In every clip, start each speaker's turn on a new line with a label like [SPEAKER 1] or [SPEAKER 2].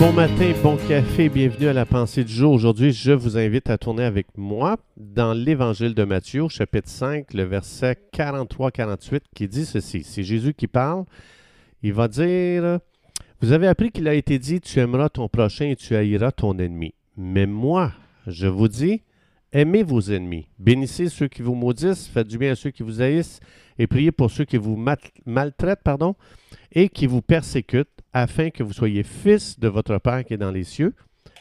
[SPEAKER 1] bon matin, bon café, bienvenue à la pensée du jour. Aujourd'hui, je vous invite à tourner avec moi dans l'Évangile de Matthieu, chapitre 5, le verset 43-48, qui dit ceci. C'est Jésus qui parle. Il va dire, vous avez appris qu'il a été dit, tu aimeras ton prochain et tu haïras ton ennemi. Mais moi, je vous dis, aimez vos ennemis, bénissez ceux qui vous maudissent, faites du bien à ceux qui vous haïssent et priez pour ceux qui vous maltraitent, pardon, et qui vous persécutent afin que vous soyez fils de votre Père qui est dans les cieux,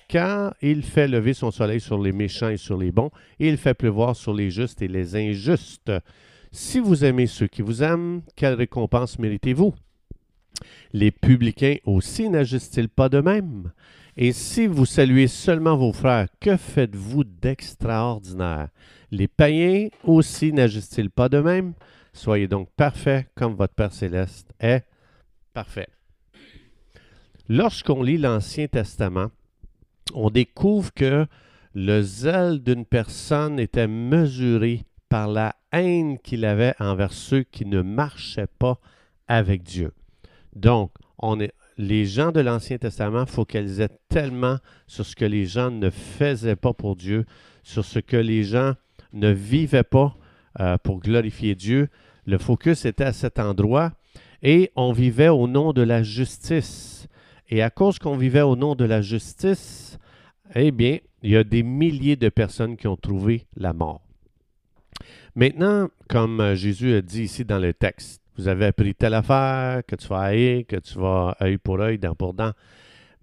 [SPEAKER 1] car il fait lever son soleil sur les méchants et sur les bons, et il fait pleuvoir sur les justes et les injustes. Si vous aimez ceux qui vous aiment, quelle récompense méritez-vous? Les publicains aussi n'agissent-ils pas de même? Et si vous saluez seulement vos frères, que faites-vous d'extraordinaire? Les païens aussi n'agissent-ils pas de même? Soyez donc parfaits comme votre Père céleste est parfait. Lorsqu'on lit l'Ancien Testament, on découvre que le zèle d'une personne était mesuré par la haine qu'il avait envers ceux qui ne marchaient pas avec Dieu. Donc, les gens de l'Ancien Testament focalisaient tellement sur ce que les gens ne faisaient pas pour Dieu, sur ce que les gens ne vivaient pas euh, pour glorifier Dieu. Le focus était à cet endroit et on vivait au nom de la justice. Et à cause qu'on vivait au nom de la justice, eh bien, il y a des milliers de personnes qui ont trouvé la mort. Maintenant, comme Jésus a dit ici dans le texte, vous avez appris telle affaire, que tu vas haïr, que tu vas œil pour œil, dent pour dent.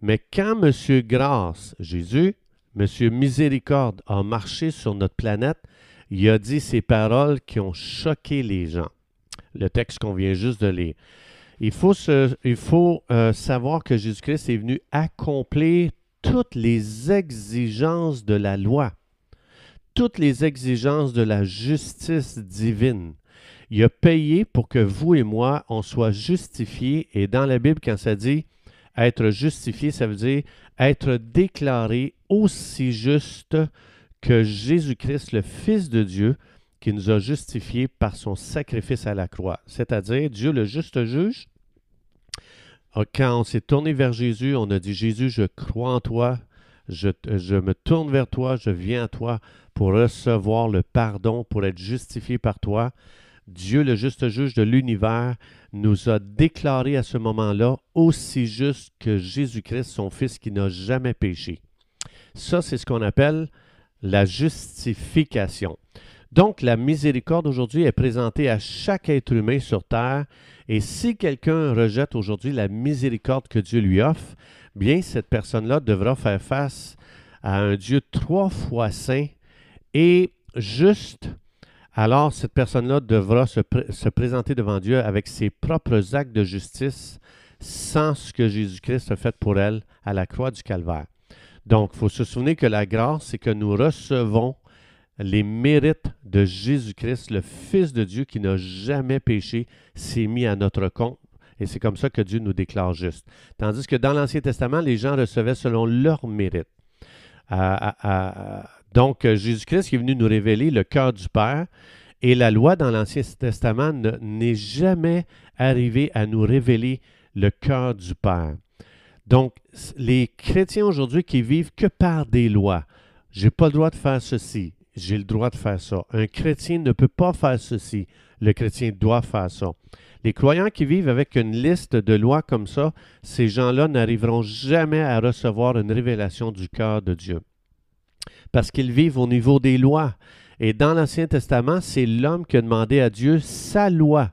[SPEAKER 1] Mais quand M. Grâce, Jésus, M. Miséricorde a marché sur notre planète, il a dit ces paroles qui ont choqué les gens. Le texte qu'on vient juste de lire. Il faut, euh, savoir que Jésus-Christ est venu accomplir toutes les exigences de la loi, toutes les exigences de la justice divine. Il a payé pour que vous et moi, on soit justifiés. Et dans la Bible, quand ça dit être justifié, ça veut dire être déclaré aussi juste que Jésus-Christ, le Fils de Dieu, qui nous a justifiés par son sacrifice à la croix. C'est-à-dire, Dieu, le juste juge, quand on s'est tourné vers Jésus, on a dit, Jésus, je crois en toi, je, je, me tourne vers toi, je viens à toi pour recevoir le pardon, pour être justifié par toi. Dieu, le juste juge de l'univers, nous a déclaré à ce moment-là aussi juste que Jésus-Christ, son Fils qui n'a jamais péché. Ça, c'est ce qu'on appelle la justification. Donc, la miséricorde aujourd'hui est présentée à chaque être humain sur terre. Et si quelqu'un rejette aujourd'hui la miséricorde que Dieu lui offre, bien, cette personne-là devra faire face à un Dieu trois fois saint et juste. Alors, cette personne-là devra se, se, présenter devant Dieu avec ses propres actes de justice sans ce que Jésus-Christ a fait pour elle à la croix du Calvaire. Donc, il faut se souvenir que la grâce, c'est que nous recevons les mérites de Jésus-Christ, le Fils de Dieu qui n'a jamais péché, s'est mis à notre compte. Et c'est comme ça que Dieu nous déclare juste. Tandis que dans l'Ancien Testament, les gens recevaient selon leur mérite. donc, Jésus-Christ est venu nous révéler le cœur du Père. Et la loi dans l'Ancien Testament n'est jamais arrivée à nous révéler le cœur du Père. Donc, les chrétiens aujourd'hui qui vivent que par des lois, j'ai pas le droit de faire ceci, j'ai le droit de faire ça. Un chrétien ne peut pas faire ceci. Le chrétien doit faire ça. Les croyants qui vivent avec une liste de lois comme ça, ces gens-là n'arriveront jamais à recevoir une révélation du cœur de Dieu. Parce qu'ils vivent au niveau des lois. Et dans l'Ancien Testament, c'est l'homme qui a demandé à Dieu sa loi.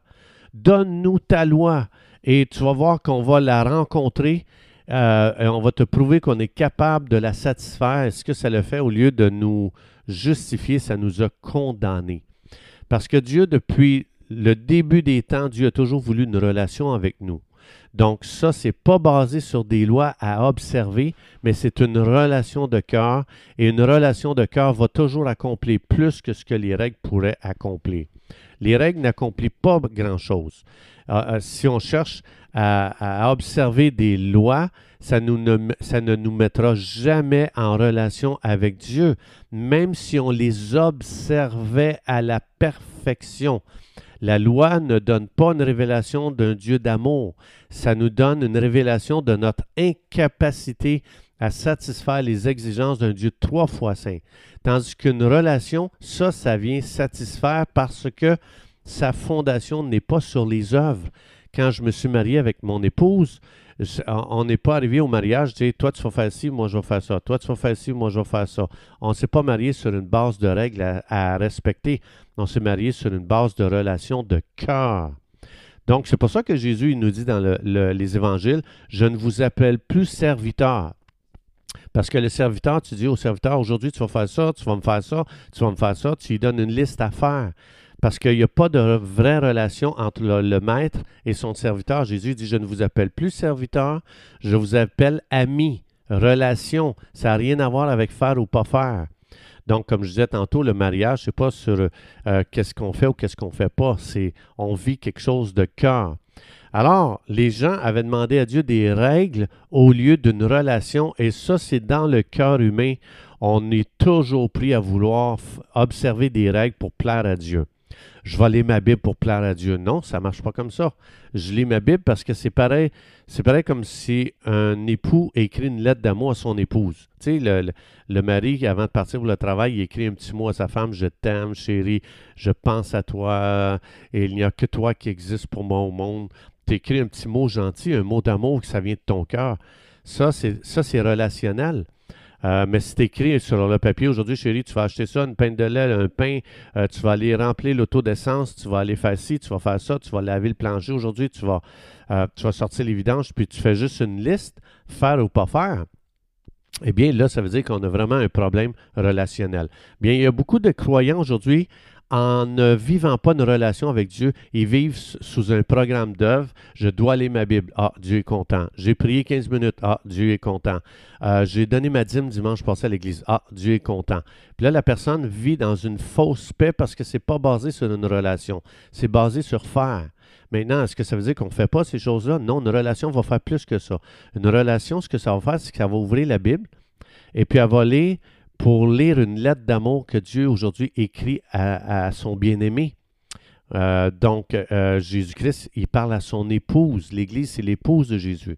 [SPEAKER 1] Donne-nous ta loi. Et tu vas voir qu'on va la rencontrer. Euh, on va te prouver qu'on est capable de la satisfaire. Est-ce que ça le fait au lieu de nous justifié, ça nous a condamnés. Parce que Dieu, depuis le début des temps, Dieu a toujours voulu une relation avec nous. Donc ça, c'est pas basé sur des lois à observer, mais c'est une relation de cœur. Et une relation de cœur va toujours accomplir plus que ce que les règles pourraient accomplir. Les règles n'accomplissent pas grand-chose. Euh, euh, si on cherche à, observer des lois, ça ne nous mettra jamais en relation avec Dieu, même si on les observait à la perfection. La loi ne donne pas une révélation d'un Dieu d'amour. Ça nous donne une révélation de notre incapacité à satisfaire les exigences d'un Dieu trois fois saint. Tandis qu'une relation, ça, ça vient satisfaire parce que sa fondation n'est pas sur les œuvres. Quand je me suis marié avec mon épouse, on n'est pas arrivé au mariage, dis, toi tu vas faire ci, moi je vais faire ça. Toi tu vas faire ci, moi je vais faire ça. On ne s'est pas marié sur une base de règles à, respecter. On s'est marié sur une base de relation de cœur. Donc, c'est pour ça que Jésus il nous dit dans les évangiles, je ne vous appelle plus serviteur. Parce que le serviteur, tu dis au serviteur, aujourd'hui tu vas faire ça, tu vas me faire ça, tu vas me faire ça, tu lui donnes une liste à faire parce qu'il n'y a pas de vraie relation entre le, maître et son serviteur. Jésus dit, je ne vous appelle plus serviteur, je vous appelle ami. Relation, ça n'a rien à voir avec faire ou pas faire. Donc, comme je disais tantôt, le mariage, ce n'est pas sur euh, qu'est-ce qu'on fait ou qu'est-ce qu'on ne fait pas, c'est on vit quelque chose de cœur. Alors, les gens avaient demandé à Dieu des règles au lieu d'une relation, et ça, c'est dans le cœur humain. On est toujours pris à vouloir observer des règles pour plaire à Dieu je vais lire ma Bible pour plaire à Dieu. Non, ça ne marche pas comme ça. Je lis ma Bible parce que c'est pareil, c'est pareil comme si un époux écrit une lettre d'amour à son épouse. Tu sais, le, le, mari, avant de partir pour le travail, il écrit un petit mot à sa femme, je t'aime, chérie, je pense à toi, et il n'y a que toi qui existe pour moi au monde. Tu écris un petit mot gentil, un mot d'amour que ça vient de ton cœur. Ça, c'est relationnel. Euh, mais c'est écrit sur le papier aujourd'hui, chérie, tu vas acheter ça, une pinte de lait, un pain, euh, tu vas aller remplir l'auto d'essence, tu vas aller faire ci, tu vas faire ça, tu vas laver le plancher aujourd'hui, tu vas, euh, tu vas sortir les vidanges, puis tu fais juste une liste, faire ou pas faire. Eh bien, là, ça veut dire qu'on a vraiment un problème relationnel. Bien, il y a beaucoup de croyants aujourd'hui en ne vivant pas une relation avec Dieu, ils vivent sous un programme d'œuvre. Je dois lire ma Bible. Ah, Dieu est content. J'ai prié 15 minutes. Ah, Dieu est content. Euh, j'ai donné ma dîme dimanche passé à l'église. Ah, Dieu est content. Puis là, la personne vit dans une fausse paix parce que ce n'est pas basé sur une relation. C'est basé sur faire. Maintenant, est-ce que ça veut dire qu'on ne fait pas ces choses-là? Non, une relation va faire plus que ça. Une relation, ce que ça va faire, c'est que ça va ouvrir la Bible et puis elle va lire pour lire une lettre d'amour que Dieu aujourd'hui écrit à, son bien-aimé. Euh, donc, euh, Jésus-Christ, il parle à son épouse. L'Église, c'est l'épouse de Jésus.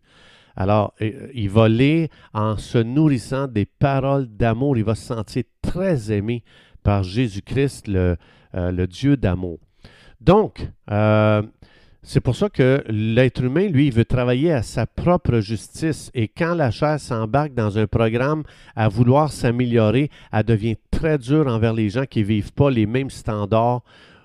[SPEAKER 1] Alors, euh, il va lire en se nourrissant des paroles d'amour. Il va se sentir très aimé par Jésus-Christ, le, le, Dieu d'amour. Donc, c'est pour ça que l'être humain, lui, veut travailler à sa propre justice. Et quand la chair s'embarque dans un programme à vouloir s'améliorer, elle devient très dure envers les gens qui ne vivent pas les mêmes standards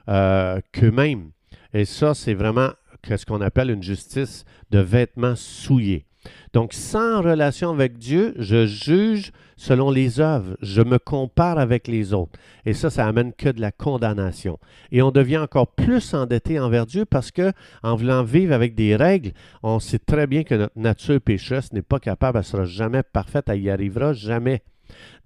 [SPEAKER 1] euh, qu'eux-mêmes. Et ça, c'est vraiment ce qu'on appelle une justice de vêtements souillés. Donc, sans relation avec Dieu, je juge selon les œuvres. Je me compare avec les autres. Et ça, ça amène que de la condamnation. Et on devient encore plus endetté envers Dieu parce que, en voulant vivre avec des règles, on sait très bien que notre nature pécheresse n'est pas capable, elle ne sera jamais parfaite, elle y arrivera jamais.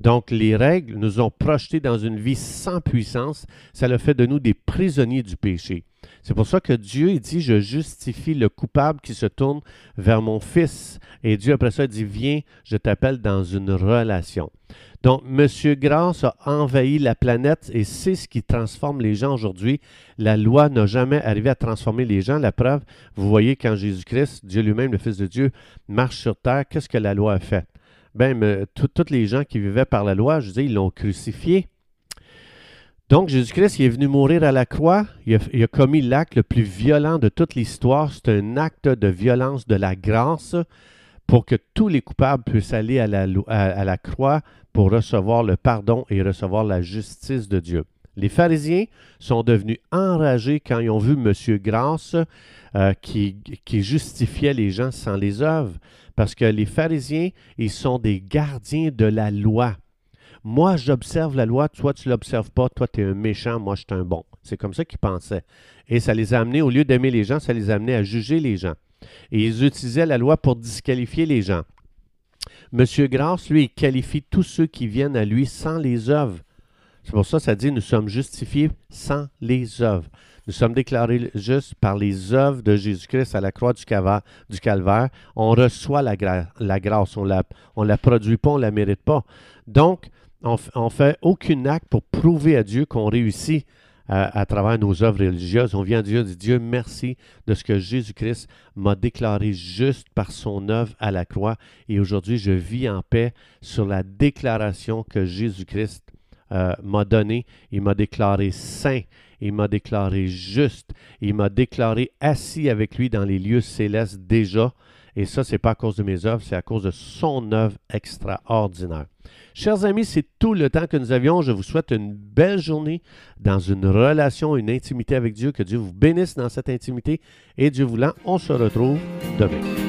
[SPEAKER 1] Donc, les règles nous ont projetés dans une vie sans puissance. Ça le fait de nous des prisonniers du péché. C'est pour ça que Dieu dit, je justifie le coupable qui se tourne vers mon fils. Et Dieu, après ça, dit, viens, je t'appelle dans une relation. Donc, M. Grâce a envahi la planète et c'est ce qui transforme les gens aujourd'hui. La loi n'a jamais arrivé à transformer les gens. La preuve, vous voyez quand Jésus-Christ, Dieu lui-même, le Fils de Dieu, marche sur terre, qu'est-ce que la loi a fait? Bien, tous les gens qui vivaient par la loi, je dis, ils l'ont crucifié. Donc, Jésus-Christ, il est venu mourir à la croix. Il a, commis l'acte le plus violent de toute l'histoire. C'est un acte de violence de la grâce pour que tous les coupables puissent aller à la, croix pour recevoir le pardon et recevoir la justice de Dieu. Les pharisiens sont devenus enragés quand ils ont vu M. Grâce euh, qui, justifiait les gens sans les œuvres, parce que les pharisiens, ils sont des gardiens de la loi. Moi, j'observe la loi, toi, tu ne l'observes pas, toi, tu es un méchant, moi, je suis un bon. C'est comme ça qu'ils pensaient. Et ça les a amenés, au lieu d'aimer les gens, ça les a amenés à juger les gens. Et ils utilisaient la loi pour disqualifier les gens. Monsieur Grasse, lui, il qualifie tous ceux qui viennent à lui sans les œuvres. C'est pour ça que ça dit nous sommes justifiés sans les œuvres. Nous sommes déclarés justes par les œuvres de Jésus-Christ à la croix du, calvaire. On reçoit la, grâce. On la, ne la produit pas, on ne la mérite pas. Donc, on ne fait aucun acte pour prouver à Dieu qu'on réussit à, travers nos œuvres religieuses. On vient à Dieu et dit Dieu, merci de ce que Jésus-Christ m'a déclaré juste par son œuvre à la croix. Et aujourd'hui, je vis en paix sur la déclaration que Jésus-Christ euh, m'a donnée. Il m'a déclaré saint. Il m'a déclaré juste. Il m'a déclaré assis avec lui dans les lieux célestes déjà. Et ça, ce n'est pas à cause de mes œuvres, c'est à cause de son œuvre extraordinaire. Chers amis, c'est tout le temps que nous avions. Je vous souhaite une belle journée dans une relation, une intimité avec Dieu. Que Dieu vous bénisse dans cette intimité. Et Dieu voulant, on se retrouve demain.